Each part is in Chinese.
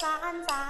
Và.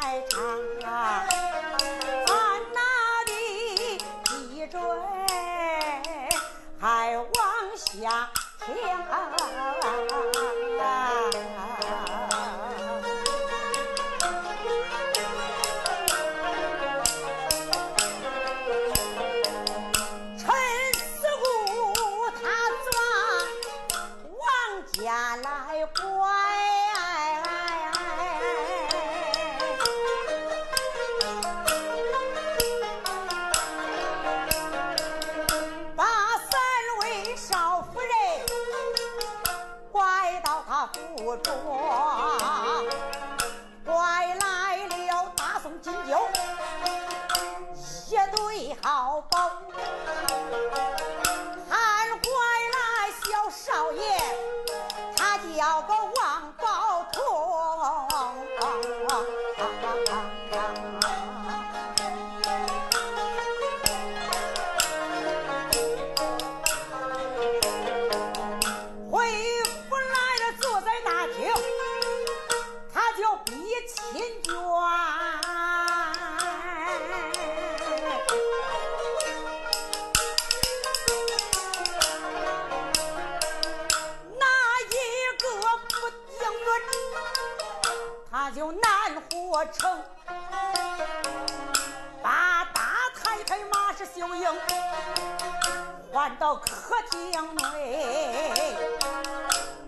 我靖为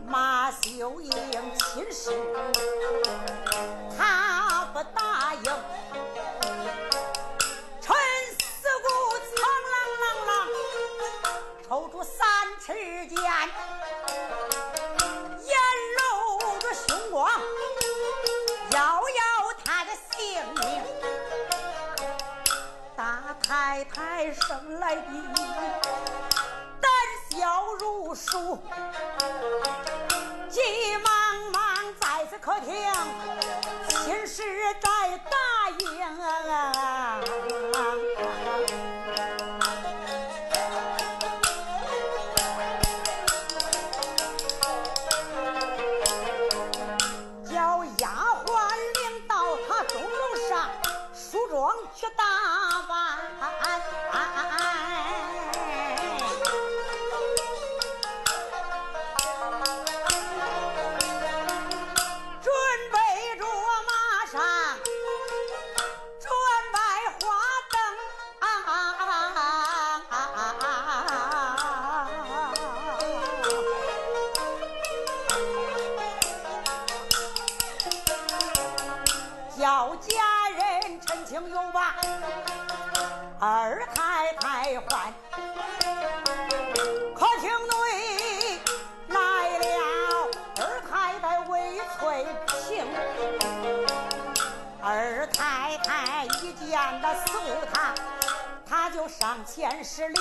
马秀英亲事，他不答应。陈四姑苍啷啷啷，抽出三尺剑，眼露着凶光，要要他的性命。大太太生来的。书，急忙忙在此客厅，心事在当就上前施礼，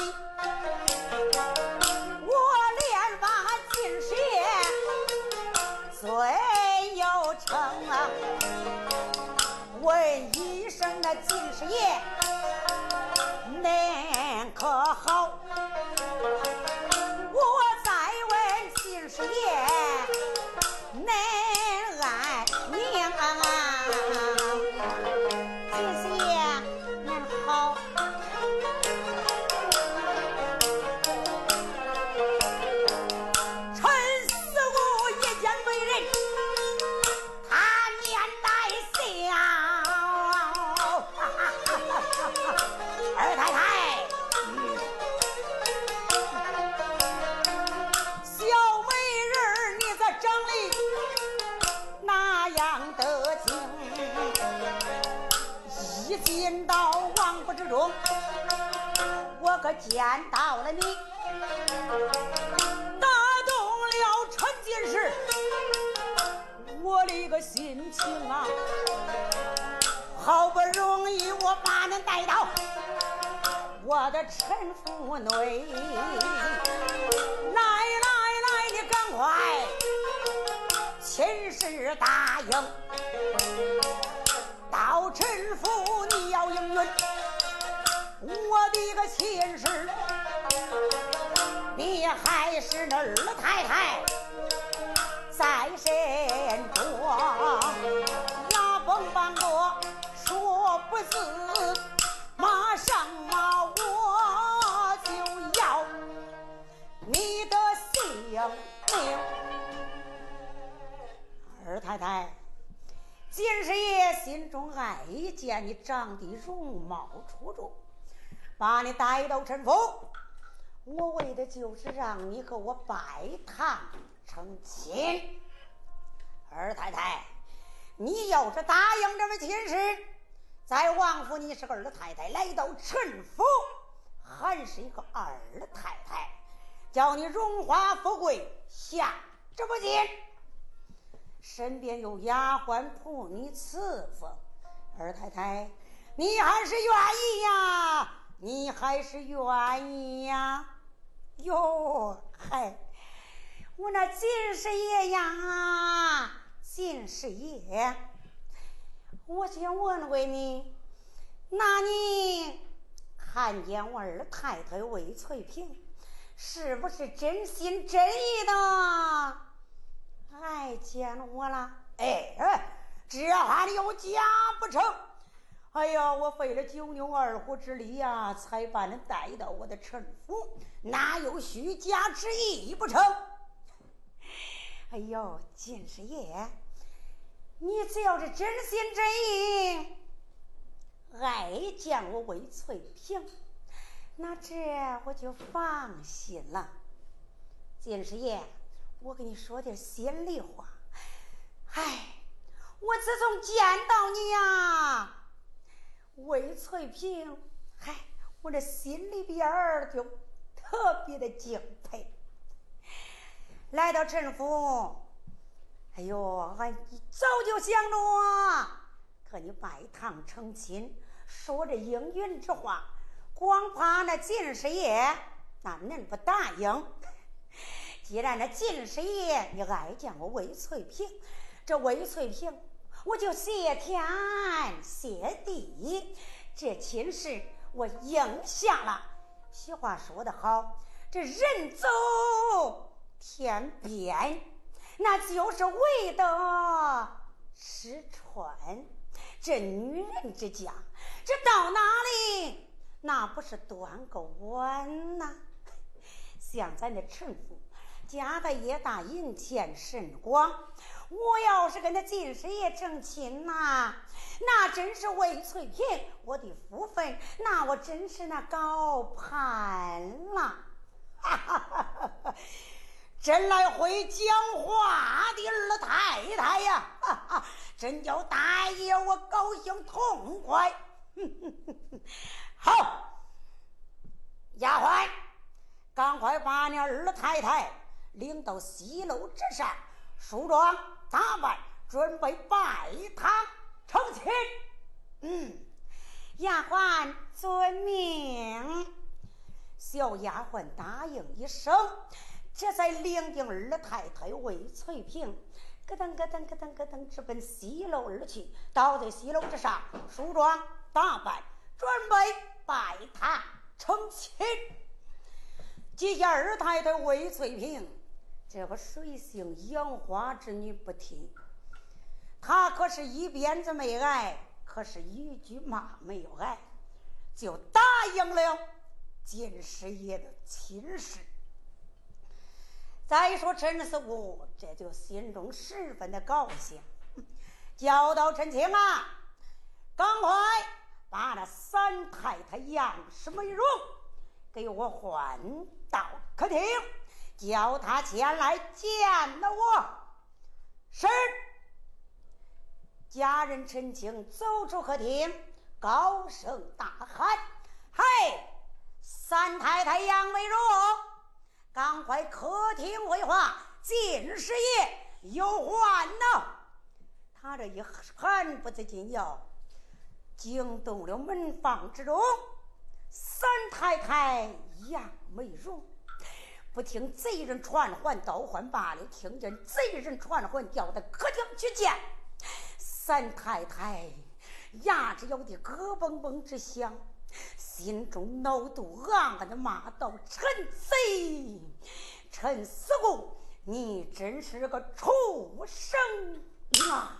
我连把进士爷最有称啊，问一声那金师爷，恁见到了你，打动了陈金氏，我的个心情啊！好不容易我把恁带到我的陈府内，来来来，你赶快亲事答应，到陈府你要应允。我的个亲事，你还是那二太太。在身中，牙崩帮我说不字，马上啊我就要你的性命。二太太，金师爷心中爱见你长得容貌出众。把你带到陈府，我为的就是让你和我拜堂成亲。二太太，你要是答应这门亲事，在王府你是个二太太，来到陈府还是一个二太太，叫你荣华富贵享之不尽，身边有丫鬟仆你伺候。二太太，你还是愿意呀？你还是愿意呀？哟，嗨，我那金师爷呀，金师爷，我想问问你，那你看见我二太太魏翠萍，是不是真心真意的爱见我了？哎哎，这还有假不成？哎呀，我费了九牛二虎之力呀，才把你带到我的陈府，哪有虚假之意不成？哎呦，金师爷，你只要是真心真意爱见我魏翠萍，那这我就放心了。金师爷，我跟你说点心里话，哎，我自从见到你呀。魏翠萍，嗨，我这心里边儿就特别的敬佩。来到陈府，哎呦，俺早就想着和你拜堂成亲，说这应允之话。光怕那进士爷那恁不答应。既然那进士爷你爱见我魏翠萍，这魏翠萍我就谢天谢地，这亲事我应下了。俗话说得好，这人走天边，那就是为的吃穿。这女人之家，这到哪里那不是端个碗呐？像咱的陈府，家大业大，银钱甚广。我要是跟他金师爷成亲呐，那真是魏翠萍我的福分，那我真是那高攀了。哈哈哈哈！真来会讲话的二太太呀，哈哈，真叫大爷我高兴痛快。好，丫鬟，赶快把你二太太领到西楼之上梳妆。打扮准备拜堂成亲。嗯，丫鬟遵命。小丫鬟答应一声，这才领定二太太魏翠萍，咯噔咯噔咯噔咯噔直奔西楼而去。到在西楼之上，梳妆打扮，准备拜堂成亲。接下二太太魏翠萍。这个水性杨花之女不听，她可是一鞭子没挨，可是一句骂没有挨，就答应了金师爷的亲事。再说陈四姑，这就心中十分的高兴，叫到陈青啊，赶快把那三太太杨氏美容给我唤到客厅。叫他前来见了我。是。家人陈青走出客厅，高声大喊：“嘿，三太太杨美荣，赶快客厅回话，进师爷有话呢。”他这一喊不得劲呀，惊动了门房之中。三太太杨美荣。不听贼人传唤，倒唤罢了。听见贼人传唤，调到客厅去见三太太，牙齿咬的咯嘣嘣直响，心中恼怒，暗暗的骂道：“陈贼，陈四姑，你真是个畜生啊！”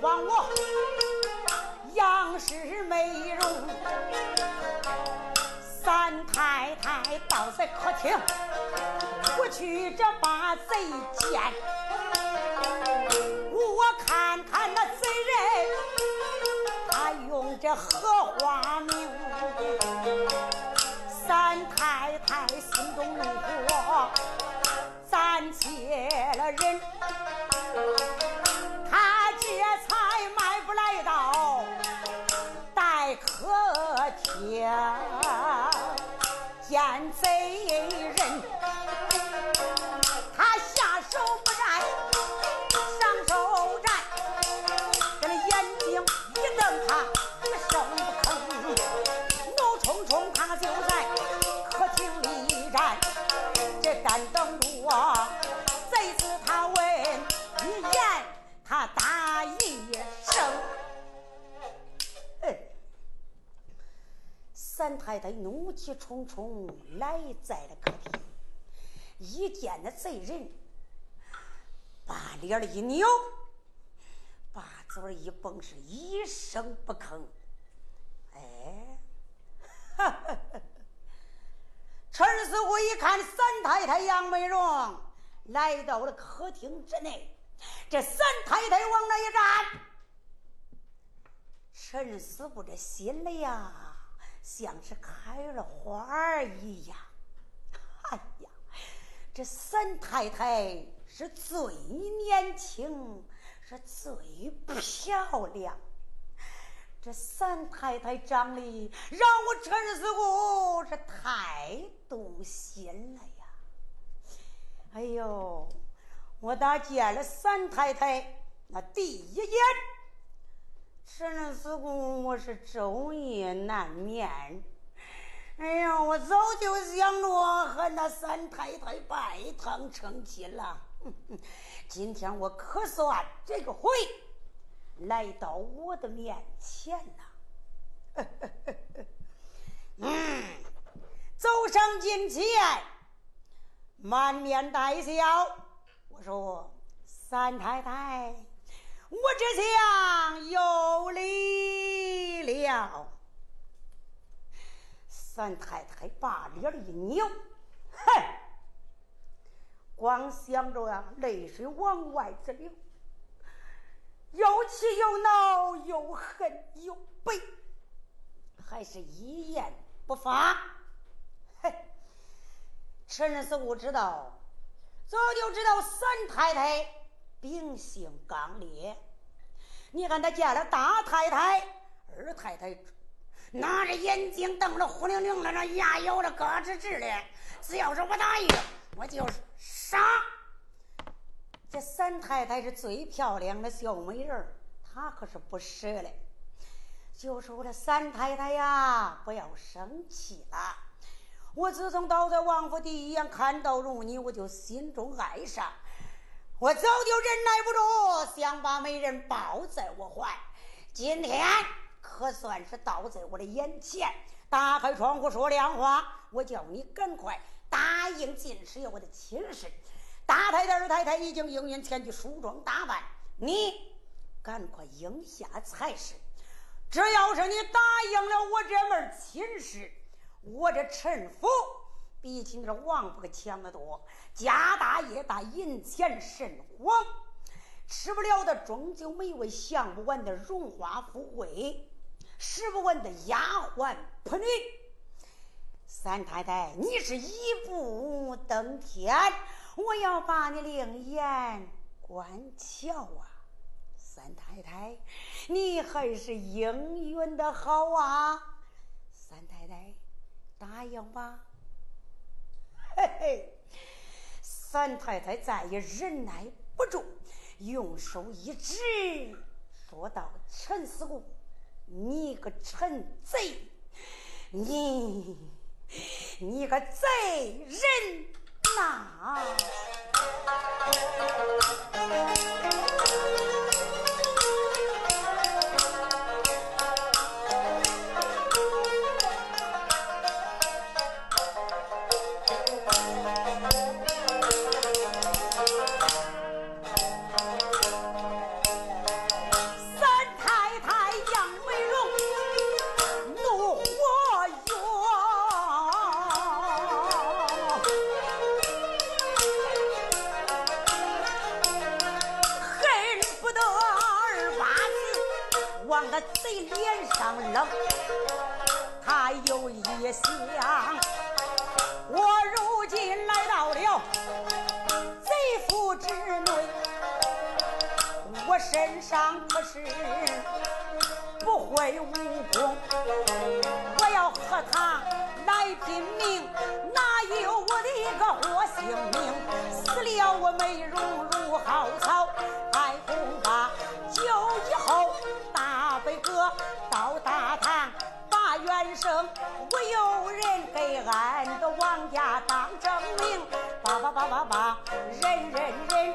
他又唤我杨氏美容，三太太倒在客厅，我去这把贼见，我看看那贼人，他用这荷花名，三太太心中怒火。暂且了人，三太太怒气冲冲来在了客厅，一见那贼人，把脸一扭，把嘴一绷，是一声不吭。哎，陈师傅一看三太太杨美荣来到了客厅之内，这三太太往那一站，陈师傅这心里呀像是开了花一样。哎呀，这三太太是最年轻，是最漂亮。这三太太长得让我陈师傅是太动心了呀！哎呦，我打见了三太太那第一眼，陈师傅我是昼夜难眠。哎呀，我早就想着和那三太太拜堂成亲了。今天我可算这个会。来到我的面前了，嗯，走上近前，满面带笑。我说：“三太太，我这厢有礼了。”三太太把脸一扭，哼，光想着呀，泪水往外直流。又气又恼，又恨又悲，还是一言不发。嘿，陈师傅知道，早就知道三太太秉性刚烈。你看他见了大太太、二太太，拿着眼睛瞪着，虎灵灵的，那牙咬着咯吱吱的。只要是我答应，我就是杀。这三太太是最漂亮的小美人儿，她可是不舍嘞。就说这三太太呀，不要生气了。我自从倒在王府第一眼看到容你，我就心中爱上。我早就忍耐不住，想把美人抱在我怀。今天可算是倒在我的眼前，打开窗户说亮话。我叫你赶快答应进师爷我的亲事。大太太、二太太已经应允前去梳妆打扮，你赶快应下才是。只要是你答应了我这门亲事，我这陈府比起你这王府可强得多，家大业大，银钱甚广，吃不了的终究美味，享不完的荣华富贵，使不完的丫鬟仆女。三太太，你是一步登天。我要把你另眼观瞧啊，三太太，你还是应允的好啊！三太太，答应吧。嘿嘿，三太太再也忍耐不住，用手一指，说道：“陈四姑，你个陈贼，你，你个贼人！”呐。贼脸上冷，他有一想，我如今来到了贼府之内，我身上可是不会武功，我要和他来拼命，哪有我的一个活性命？死了我美容如好草，还恐我有人给俺的王家当证明，叭叭叭叭叭，人人人，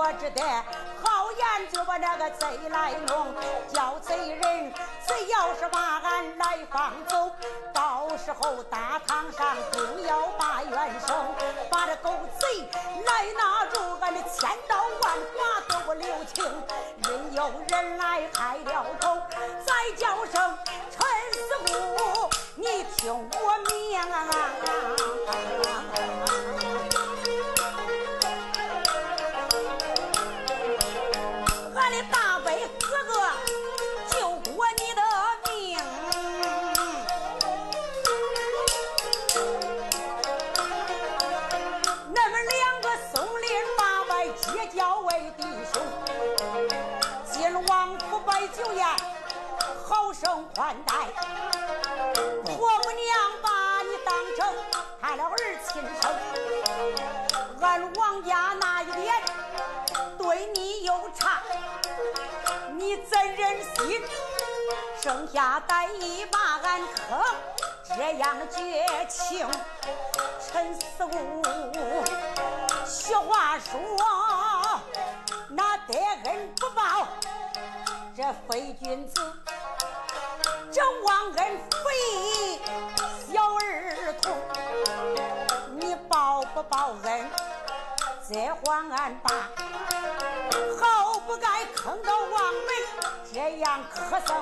我只得好言就把那个贼来弄，叫贼人，贼要是把俺来放走，到时候大堂上定要把冤声，把这狗贼来拿住，俺的千刀万剐都不留情，任有人来开了口，再叫声陈师傅，你听我命啊！款待。婆母娘把你当成他的儿亲生，俺王家那一点对你有差，你怎忍心？生下歹意把俺坑？这样绝情，陈四五，俗话说，那得恩不报，这非君子。忘恩非小儿童，你报不报恩？这还俺爸，好不该坑到王门，这样可憎，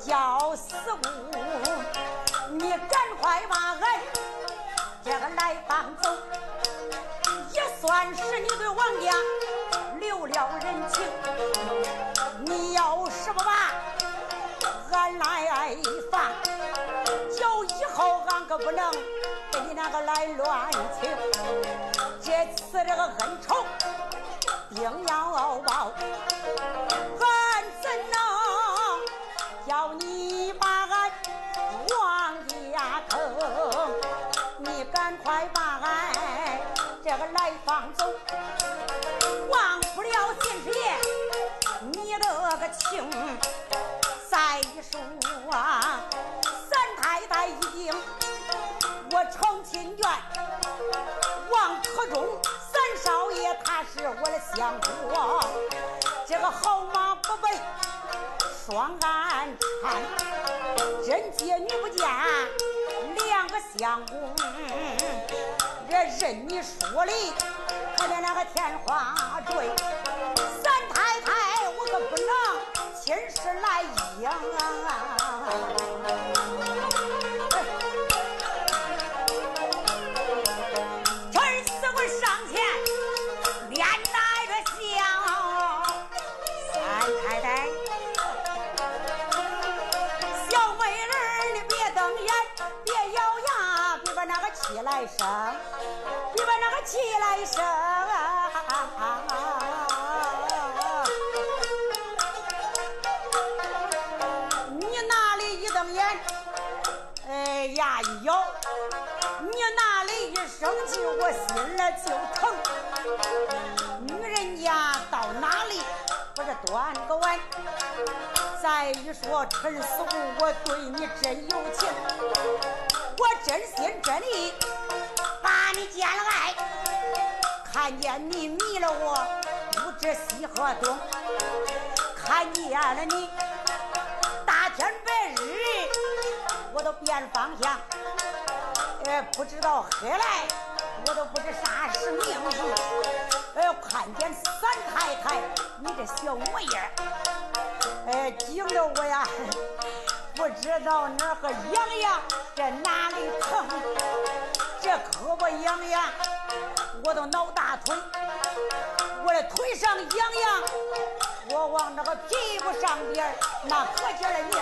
叫死无！你赶快把俺这个来放走，也算是你对王家留了人情。你要是不把来放，就以后俺可不能跟你。那个来乱情。这次这个恩仇定要报，俺怎能叫你。把俺王家坑？你。赶快把俺这个来放走，忘不了秦师爷你。的个情。再说啊，三太太已经我成亲眷，王可忠三少爷他是我的相国，这个好马不背双鞍缠，真借女不见两个相公，这任你说理，可怜那个天花坠，三太太我可不能亲事来应啊！陈四我上前脸带着笑，三太太，小美人儿你别瞪眼，别咬牙，别把那个气来生，别把那个气来生就疼。女人家到哪里不是端个碗？再一说陈师傅，我对你真有情，我真心真意把你见了爱，看见你迷了我，不知西和东，看见了你。大天白日，我都变方向，呃，不知道黑来，我都不知啥是命。呃，看见三太太，你这小模样儿，呃，惊得我呀，不知道哪儿和痒痒，这哪里疼？这胳膊痒痒，我都挠大腿，我的腿上痒痒，我往那个屁股上边那可劲儿拧。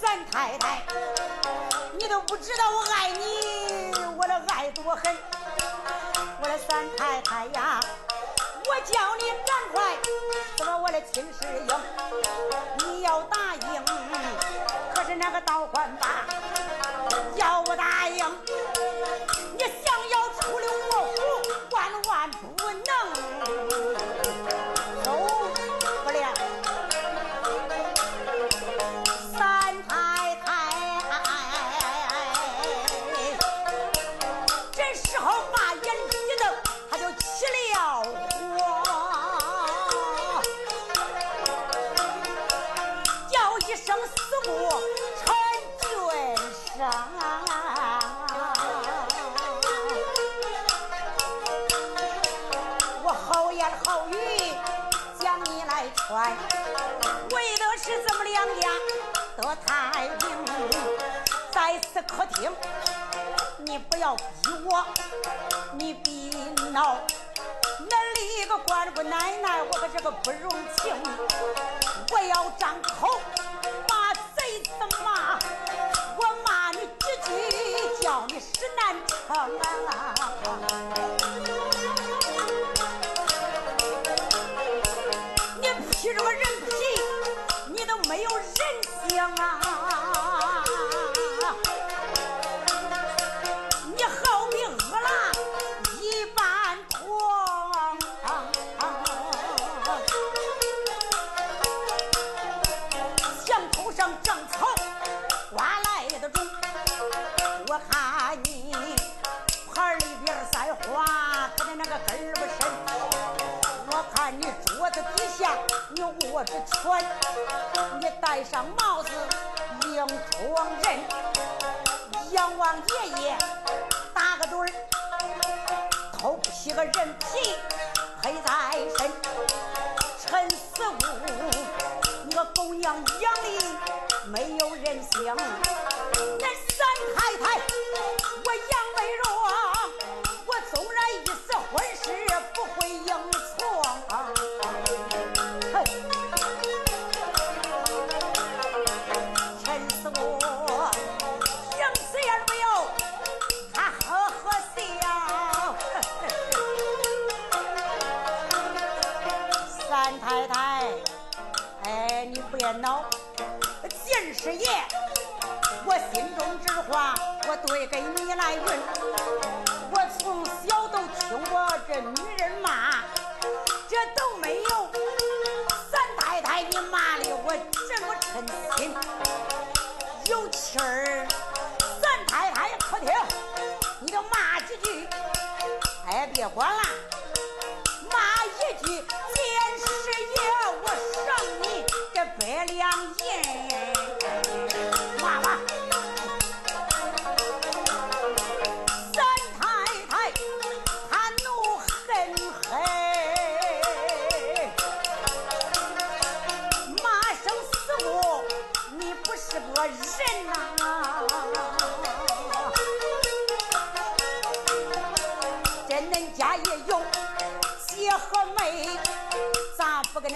三太太，你都不知道我爱你，爱多狠。我的三太太呀，我叫你赶快做我的亲事英，你要答应，可是那个道观吧，要逼我，你别闹。那里一个官姑奶奶，我可这个不容情。我要张口你桌子底下你握着拳，你戴上帽子迎窗人，阎王爷爷打个盹儿，头披个人皮披在身，陈四五，你个狗娘养的没有人性，那三太太恼，金师爷，我心中之话，我对给你来云。我从小都听过这女人骂，这都没有三太太你骂的我这么称心，有气儿。三太太可听，你就骂几句，哎，别管了。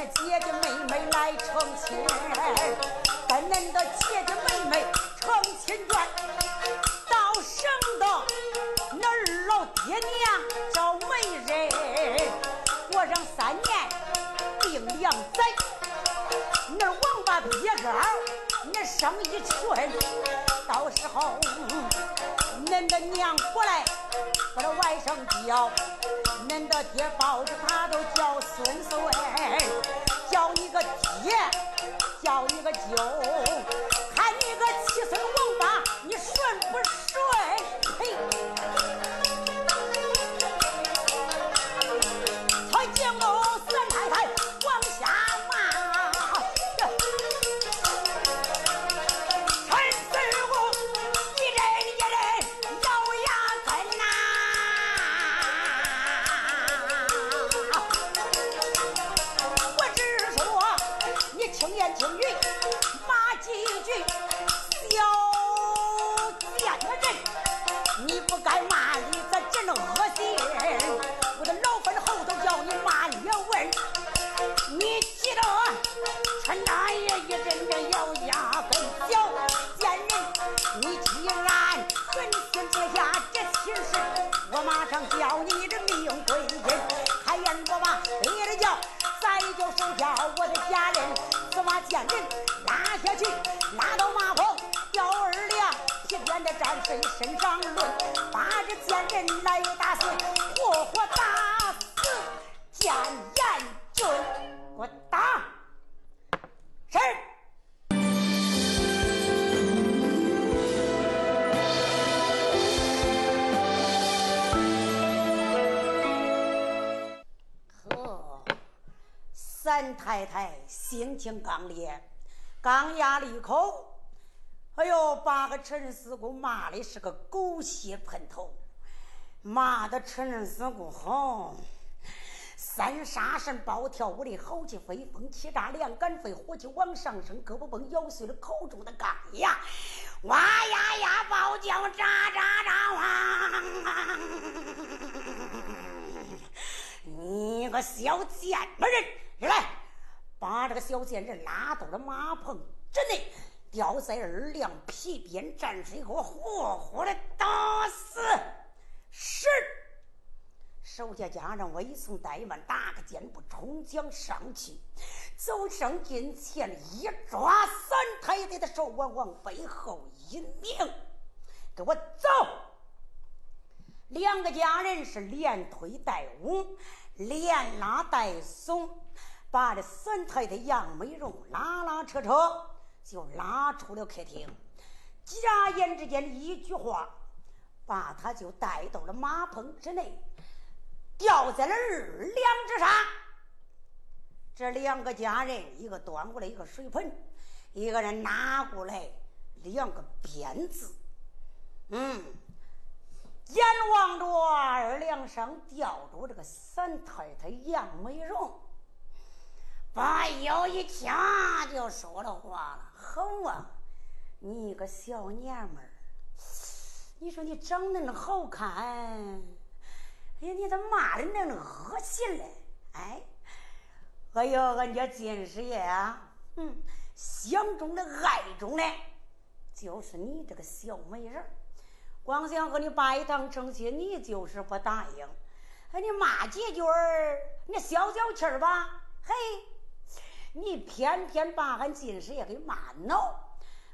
姐姐妹妹来成亲？跟恁的姐姐妹妹成亲眷，到省的那二老爹娘找媒人，过上三年定两载，那王八鳖高，那生一群，到时候恁的娘过来把这外甥叫，恁的爹抱着他都叫孙孙，叫你个爹，叫你个舅，叫你的命归阴，开眼我把别的叫，再就手下我的家人，司马贱人拉下去，拉到马棚，吊二两。皮鞭的战士身上抡，把这贱人来打死，活活打死见严俊，三太太性情刚烈，刚压了一口。哎呦，把个陈四姑骂的是个狗血喷头，骂的陈四姑吼，三杀神暴跳舞的豪气飞风，气炸两杆飞，火气往上升，胳膊崩咬碎了口中的钢牙，哇呀呀，暴叫喳喳喳哇！你个小贱人，你来，把这个小贱人拉到了马棚之内。吊在二两皮鞭蘸水，给我活活的打死！是。手下家人未曾怠慢，打个箭步冲将上去，走上近前，一抓三太太的手腕，往背后一拧，给我走！两个家人是连推带舞，连拉带松，把这三太太杨美荣拉拉扯扯。就拉出了客厅，眨眼之间的一句话，把他就带到了马棚之内，吊在了二梁之上。这两个家人，一个端过来一个水盆，一个人拿过来两个鞭子，嗯，眼望着上吊着这个三太太杨美荣。把腰一掐，就说了话了：“好啊，你个小娘们儿，你说你长得那好看，哎呀，你咋骂的那恶心嘞？哎，哎呦，俺家金师爷啊，嗯，相中的、爱中的，就是你这个小美人光想和你拜堂成亲，你就是不答应。哎，你骂几句儿，你消消气儿吧，嘿。”你偏偏把俺金师爷给骂恼，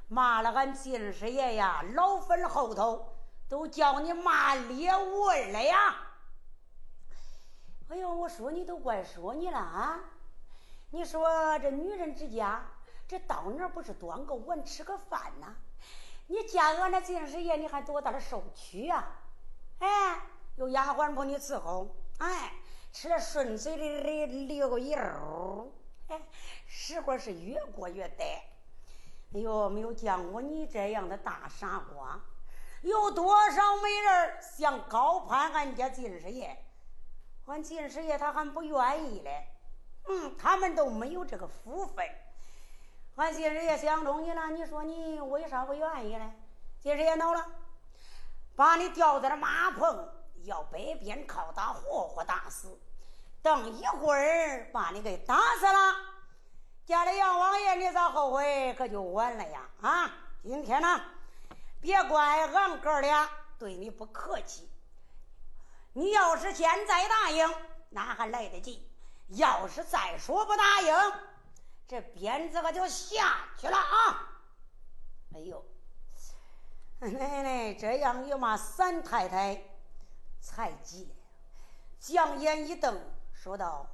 骂了俺金师爷呀！老坟后头都叫你骂裂纹了呀！哎呦，我说你都怪说你了啊！你说这女人之家，这到哪不是端个碗吃个饭呐？你嫁俺那金师爷，你还多大的受屈啊？哎，有丫鬟帮你伺候，哎，吃了顺嘴的的溜个油。哎，时光是越过越歹。哎呦，没有见过你这样的大傻瓜。有多少美人想高攀俺家金师爷？俺金师爷他还不愿意嘞。嗯，他们都没有这个福分。俺今日也相中你了，你说你为啥不愿意呢？今日也恼了，把你吊在了马棚，要北边靠打，活活打死。等一会儿把你给打死了，家里杨王爷，你咋后悔可就晚了呀！啊，今天呢，别怪俺哥俩对你不客气。你要是现在答应，那还来得及；要是再说不答应，这鞭子可就下去了啊！哎呦，奶奶这样一骂，三太太才急，将眼一瞪。说道：“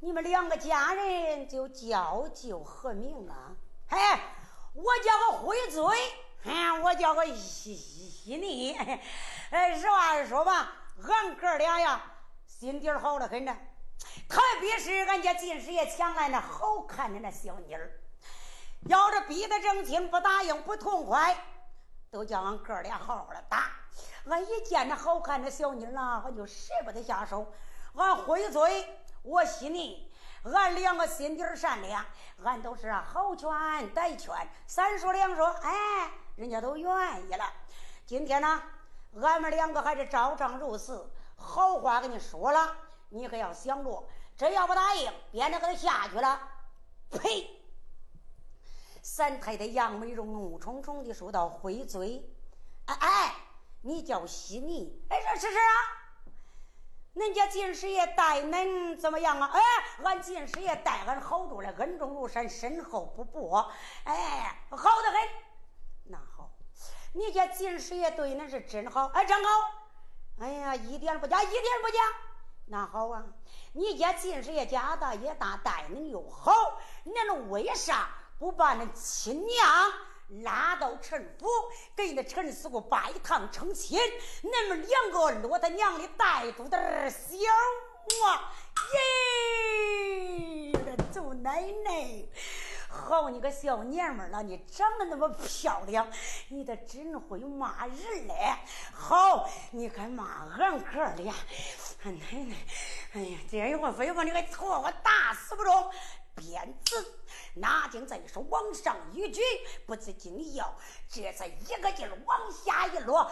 你们两个家人就叫就何名啊？嘿，我叫个灰嘴，哼，我叫个稀稀泥。哎，实话实说吧，俺哥俩呀，心底好的很呢。特别是俺家金师爷抢来那好看的那小妮儿，要是逼得正亲不答应不痛快，都叫俺哥俩好好的打。俺一见那好看的小妮儿啊，俺就舍不得下手。”俺灰嘴，我稀泥，俺两个心底善良，俺都是好劝歹劝，三说两说，哎，人家都愿意了。今天呢，俺们两个还是照常如此，好话跟你说了，你可要想着，这要不答应，变得跟他下去了。呸！三太太杨美荣怒冲冲的说道：“回嘴！哎哎，你叫稀泥？哎，这是是啊？恁家金师爷待恁怎么样啊？哎，俺金师爷待俺好着嘞，恩重如山，深厚不薄。哎，好的很。那好，你家金师爷对恁是真好，哎，真好。哎呀，一点不假，一点不假。那好啊，你家金师爷家大业大，待恁又好，恁为啥？”不把那亲娘拉到陈府，给那陈四姑拜堂成亲，恁们两个落他娘的带住的小娃，耶！这祖奶奶，好你个小娘们儿了，你长得那么漂亮，你的真会骂人嘞！好，你敢骂俺哥俩，俺奶奶，哎呀，这一会非把你给错我打死不中！鞭子哪经再手往上一举，不知今要这才一个劲儿往下一落，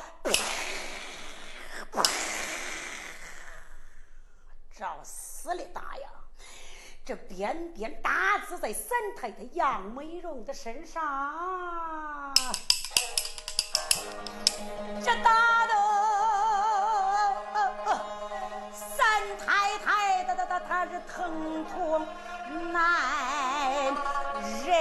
照死的打呀！这鞭鞭打字在三太太杨美荣的身上，这打的三太太的的的她是疼痛。难忍，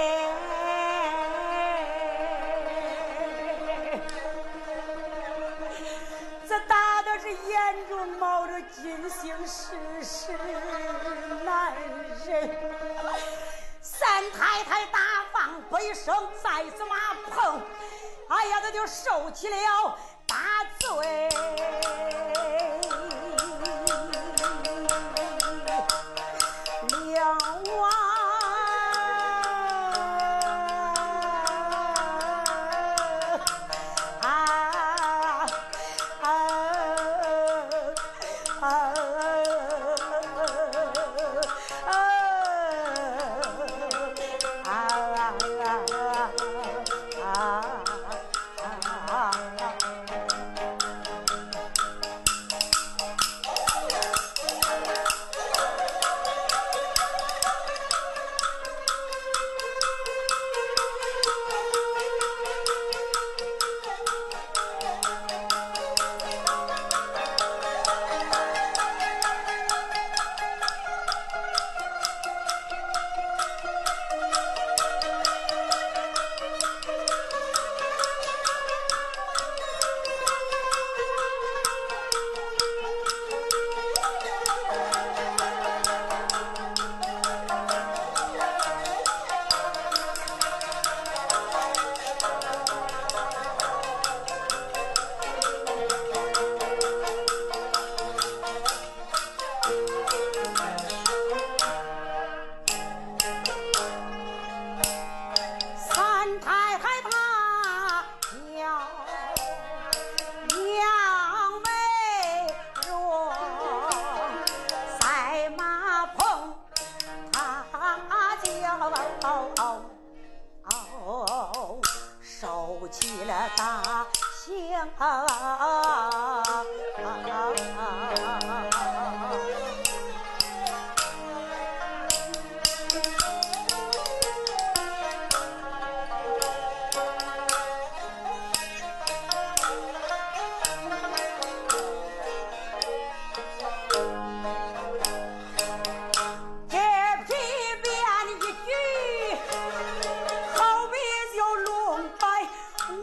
这打的是眼中冒着金星石是男三太太大放悲声，再怎么碰，哎呀，他就受起了大罪。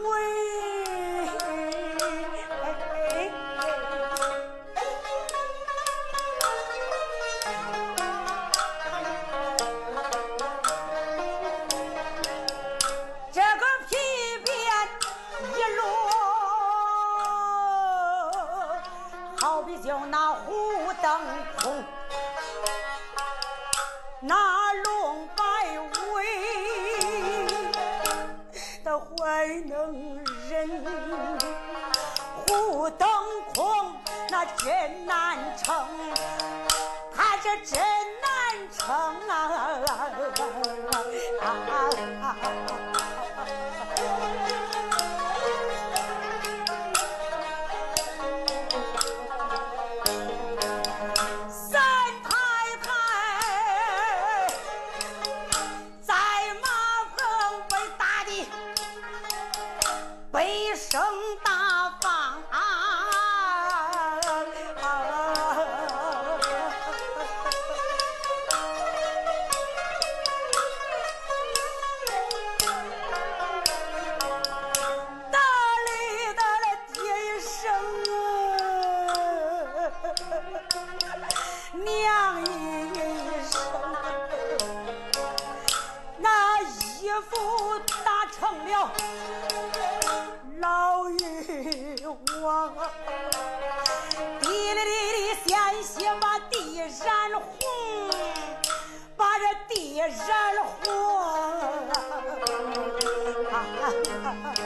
way. 啊啊啊啊。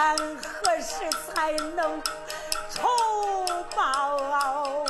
何时才能酬报？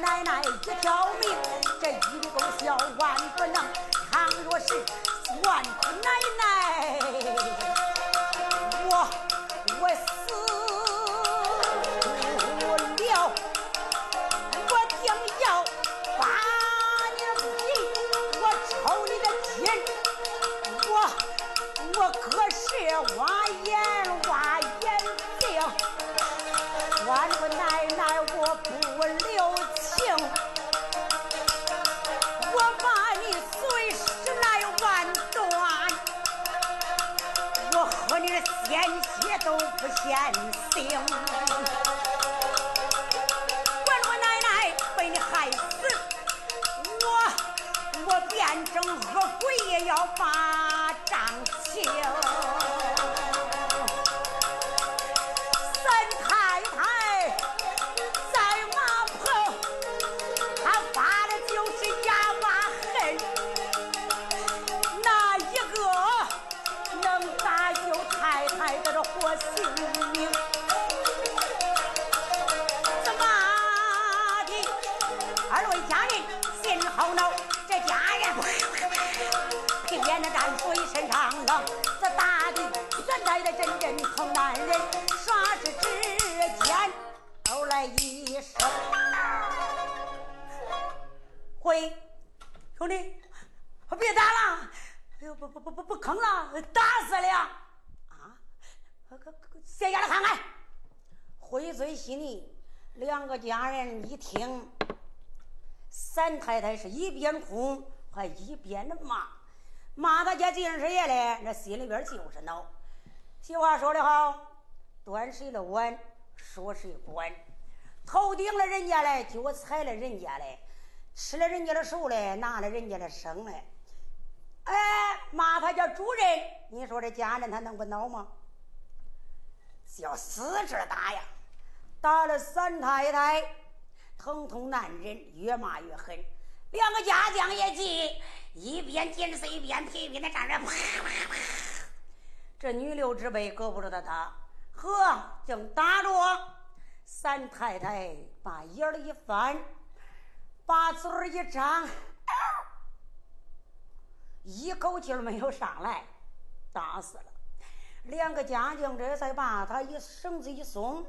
奶奶一条命，这一个笑话。也是一边哭还一边的骂，骂他家金师爷嘞，那心里边就是恼。俗话说得好，端谁的碗，说谁管。头顶了人家嘞，脚踩了人家嘞，吃了人家的熟嘞，拿了人家的生嘞。哎，骂他家主人，你说这家人他能不恼吗？叫死这打呀！打了三太太，疼痛难忍，越骂越狠。两个家将也急，一边紧是一边皮皮的站着，啪啪啪。这女流之辈搁不住他打，呵，正打着，三太太把眼儿一翻，把嘴儿一张，一口气儿没有上来，打死了。两个家将这才把他一绳子一松，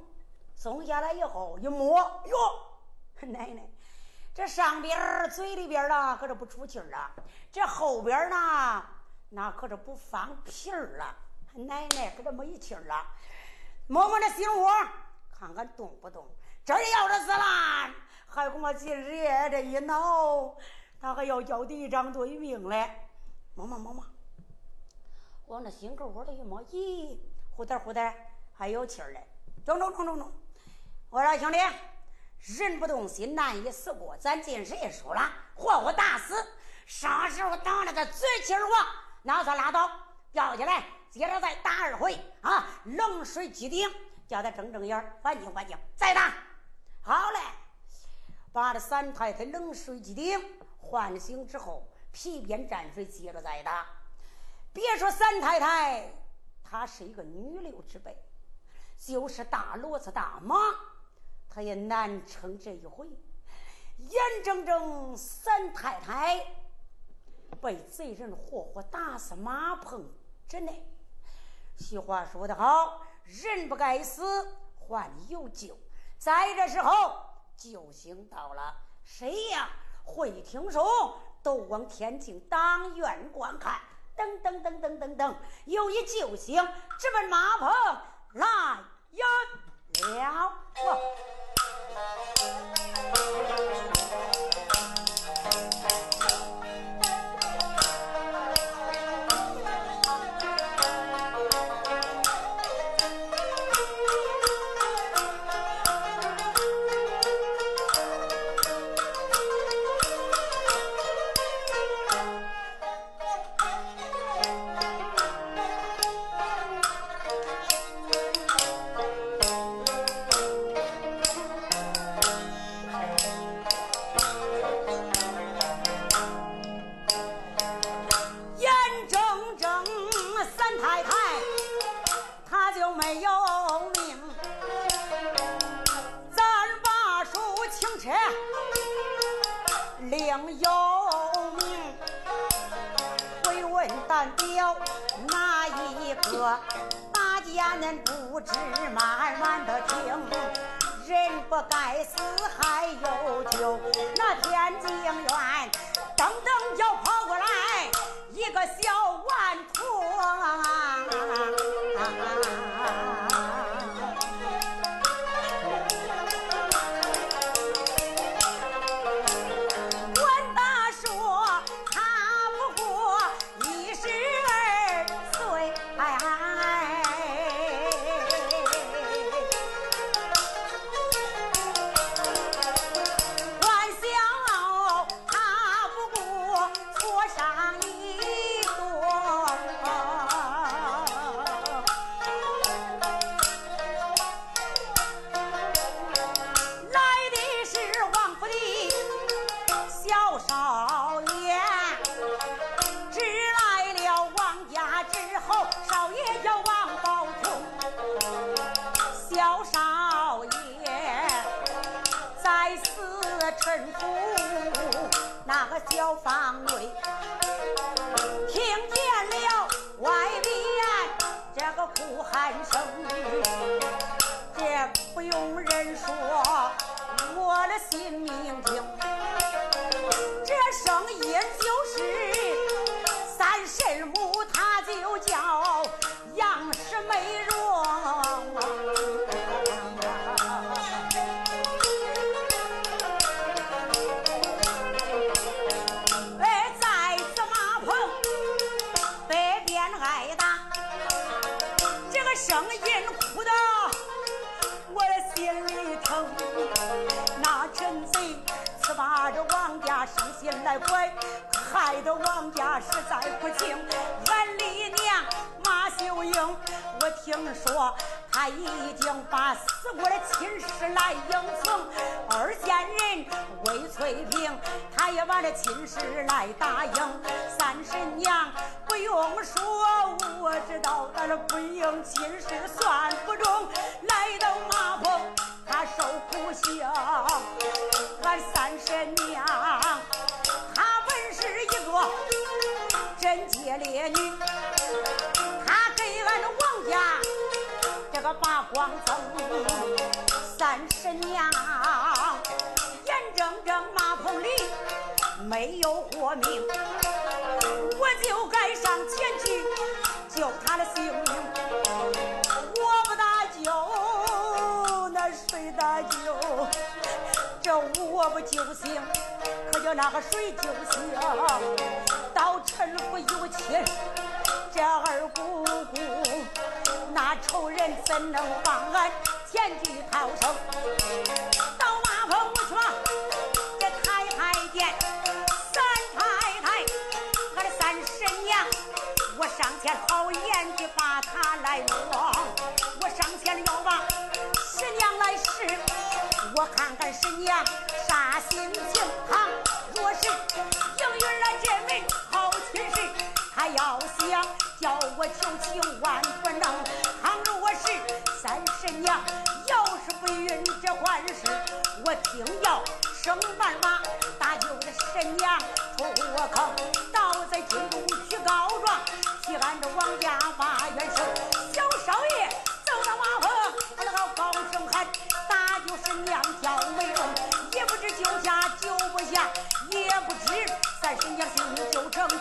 松下来以后一摸，哟，奶奶，这上边嘴里边儿可是不出气儿了，这后边呢，那可是不放屁儿了。奶奶可这没气儿了，摸摸这心窝，看看动不动。这要是死了，还恐怕今日这一闹，他还要叫敌长对命嘞。摸摸摸摸，往那心口窝里一摸，咦，呼嗒呼嗒，还有气儿嘞。中中中中中！我说兄弟，人不动心，难以死过。咱今日也说了，活活打死。啥时候等着他嘴气儿旺，那算拉倒，吊起来。接着再打二回啊！冷水激顶，叫他睁睁眼缓静缓静，再打。好嘞，把这三太太冷水激顶唤醒之后，皮鞭蘸水，接着再打。别说三太太，她是一个女流之辈，就是大骡子大马，她也难撑这一回。眼睁睁三太太被贼人活活打死马棚之内。俗话说得好，人不该死，还有救。在这时候，救星到了，谁呀会听说，都往天津当院观看。噔噔噔噔噔噔，有一救星直奔马棚来了。Thank you. 不轻。俺李娘马秀英，我听说他已经把死过的亲事来应承。二仙人魏翠萍，他也把这亲事来答应。三婶娘不用说，我知道咱这不应亲事算不中。来到马棚，他受苦刑。俺三婶娘，她本是一个贞洁烈女，她给俺的王家这个把光增。三神娘，眼睁睁马棚里没有活命，我就该上前去救她的性命。我不搭救，那谁搭救？这我不救行，可叫那个谁救行？到陈府有亲，这二姑姑，那仇人怎能放俺前去逃生？到马棚我说，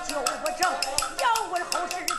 就不正，要问后事。